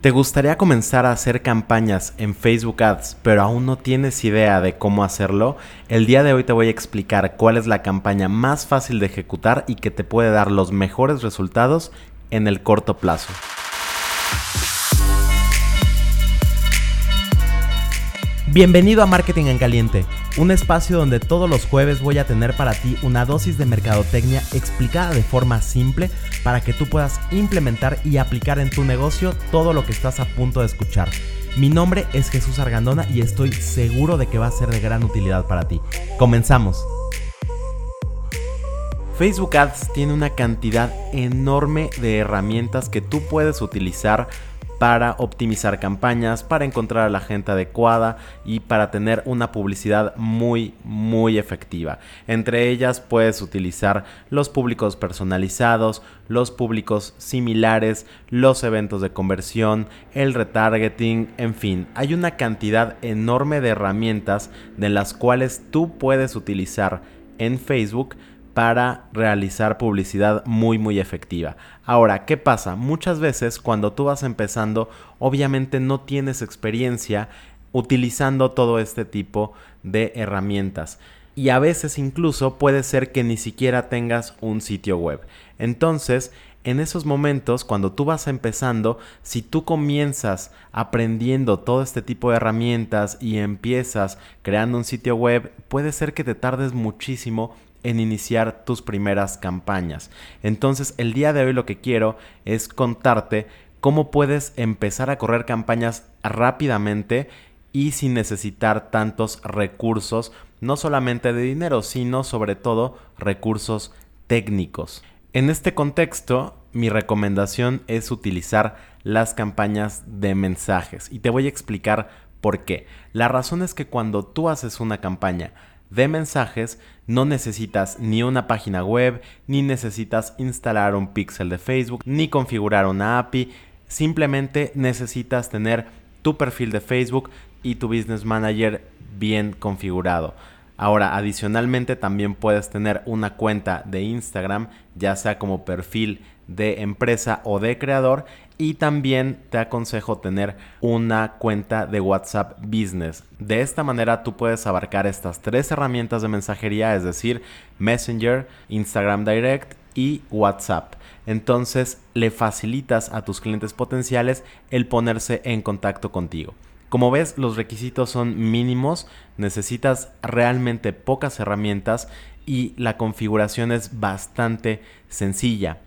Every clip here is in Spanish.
¿Te gustaría comenzar a hacer campañas en Facebook Ads, pero aún no tienes idea de cómo hacerlo? El día de hoy te voy a explicar cuál es la campaña más fácil de ejecutar y que te puede dar los mejores resultados en el corto plazo. Bienvenido a Marketing en Caliente, un espacio donde todos los jueves voy a tener para ti una dosis de mercadotecnia explicada de forma simple para que tú puedas implementar y aplicar en tu negocio todo lo que estás a punto de escuchar. Mi nombre es Jesús Argandona y estoy seguro de que va a ser de gran utilidad para ti. Comenzamos. Facebook Ads tiene una cantidad enorme de herramientas que tú puedes utilizar para optimizar campañas, para encontrar a la gente adecuada y para tener una publicidad muy muy efectiva. Entre ellas puedes utilizar los públicos personalizados, los públicos similares, los eventos de conversión, el retargeting, en fin, hay una cantidad enorme de herramientas de las cuales tú puedes utilizar en Facebook para realizar publicidad muy muy efectiva. Ahora, ¿qué pasa? Muchas veces cuando tú vas empezando, obviamente no tienes experiencia utilizando todo este tipo de herramientas. Y a veces incluso puede ser que ni siquiera tengas un sitio web. Entonces, en esos momentos, cuando tú vas empezando, si tú comienzas aprendiendo todo este tipo de herramientas y empiezas creando un sitio web, puede ser que te tardes muchísimo en iniciar tus primeras campañas. Entonces el día de hoy lo que quiero es contarte cómo puedes empezar a correr campañas rápidamente y sin necesitar tantos recursos, no solamente de dinero, sino sobre todo recursos técnicos. En este contexto, mi recomendación es utilizar las campañas de mensajes y te voy a explicar por qué. La razón es que cuando tú haces una campaña de mensajes, no necesitas ni una página web, ni necesitas instalar un pixel de Facebook, ni configurar una API, simplemente necesitas tener tu perfil de Facebook y tu Business Manager bien configurado. Ahora, adicionalmente también puedes tener una cuenta de Instagram, ya sea como perfil de empresa o de creador y también te aconsejo tener una cuenta de WhatsApp Business. De esta manera tú puedes abarcar estas tres herramientas de mensajería, es decir, Messenger, Instagram Direct y WhatsApp. Entonces le facilitas a tus clientes potenciales el ponerse en contacto contigo. Como ves, los requisitos son mínimos, necesitas realmente pocas herramientas y la configuración es bastante sencilla.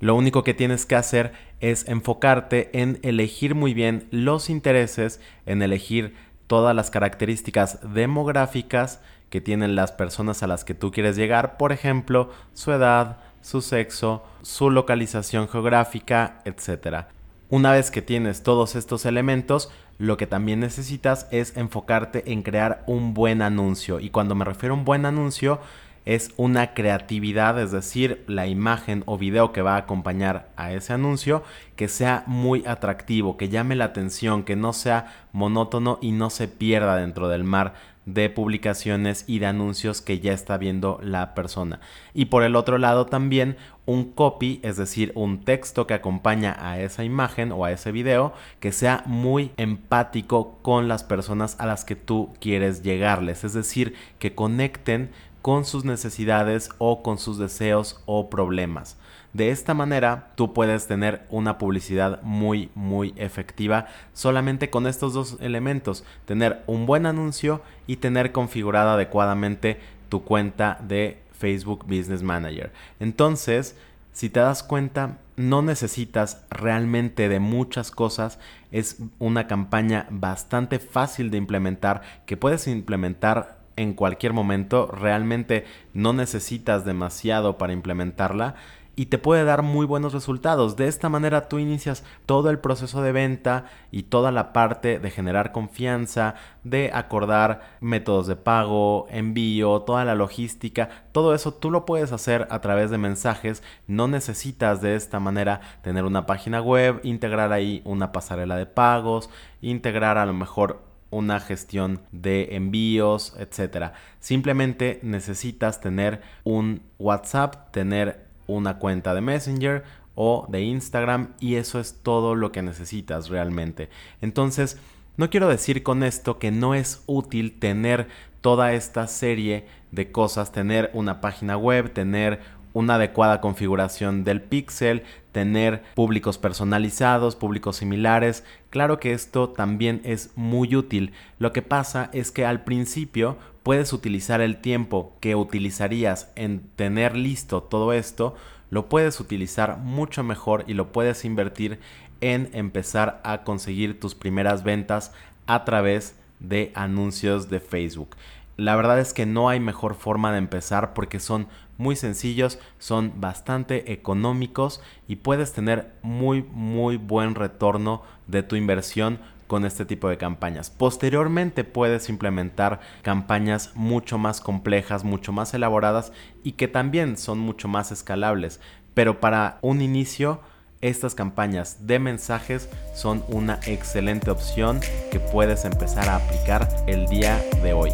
Lo único que tienes que hacer es enfocarte en elegir muy bien los intereses, en elegir todas las características demográficas que tienen las personas a las que tú quieres llegar, por ejemplo, su edad, su sexo, su localización geográfica, etc. Una vez que tienes todos estos elementos, lo que también necesitas es enfocarte en crear un buen anuncio. Y cuando me refiero a un buen anuncio, es una creatividad, es decir, la imagen o video que va a acompañar a ese anuncio, que sea muy atractivo, que llame la atención, que no sea monótono y no se pierda dentro del mar de publicaciones y de anuncios que ya está viendo la persona. Y por el otro lado también un copy, es decir, un texto que acompaña a esa imagen o a ese video que sea muy empático con las personas a las que tú quieres llegarles, es decir, que conecten con sus necesidades o con sus deseos o problemas. De esta manera tú puedes tener una publicidad muy muy efectiva solamente con estos dos elementos, tener un buen anuncio y tener configurada adecuadamente tu cuenta de Facebook Business Manager. Entonces, si te das cuenta, no necesitas realmente de muchas cosas. Es una campaña bastante fácil de implementar que puedes implementar en cualquier momento, realmente no necesitas demasiado para implementarla y te puede dar muy buenos resultados. De esta manera tú inicias todo el proceso de venta y toda la parte de generar confianza, de acordar métodos de pago, envío, toda la logística, todo eso tú lo puedes hacer a través de mensajes. No necesitas de esta manera tener una página web, integrar ahí una pasarela de pagos, integrar a lo mejor una gestión de envíos, etcétera. Simplemente necesitas tener un WhatsApp, tener una cuenta de Messenger o de Instagram y eso es todo lo que necesitas realmente. Entonces, no quiero decir con esto que no es útil tener toda esta serie de cosas, tener una página web, tener una adecuada configuración del pixel, tener públicos personalizados, públicos similares. Claro que esto también es muy útil. Lo que pasa es que al principio puedes utilizar el tiempo que utilizarías en tener listo todo esto, lo puedes utilizar mucho mejor y lo puedes invertir en empezar a conseguir tus primeras ventas a través de anuncios de Facebook. La verdad es que no hay mejor forma de empezar porque son muy sencillos, son bastante económicos y puedes tener muy muy buen retorno de tu inversión con este tipo de campañas. Posteriormente puedes implementar campañas mucho más complejas, mucho más elaboradas y que también son mucho más escalables. Pero para un inicio, estas campañas de mensajes son una excelente opción que puedes empezar a aplicar el día de hoy.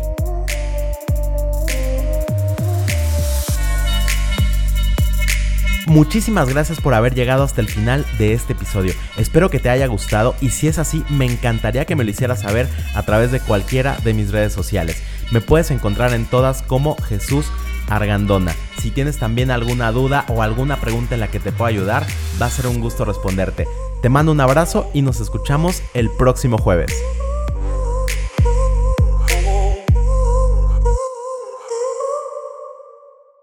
Muchísimas gracias por haber llegado hasta el final de este episodio. Espero que te haya gustado y si es así, me encantaría que me lo hicieras saber a través de cualquiera de mis redes sociales. Me puedes encontrar en todas como Jesús Argandona. Si tienes también alguna duda o alguna pregunta en la que te pueda ayudar, va a ser un gusto responderte. Te mando un abrazo y nos escuchamos el próximo jueves.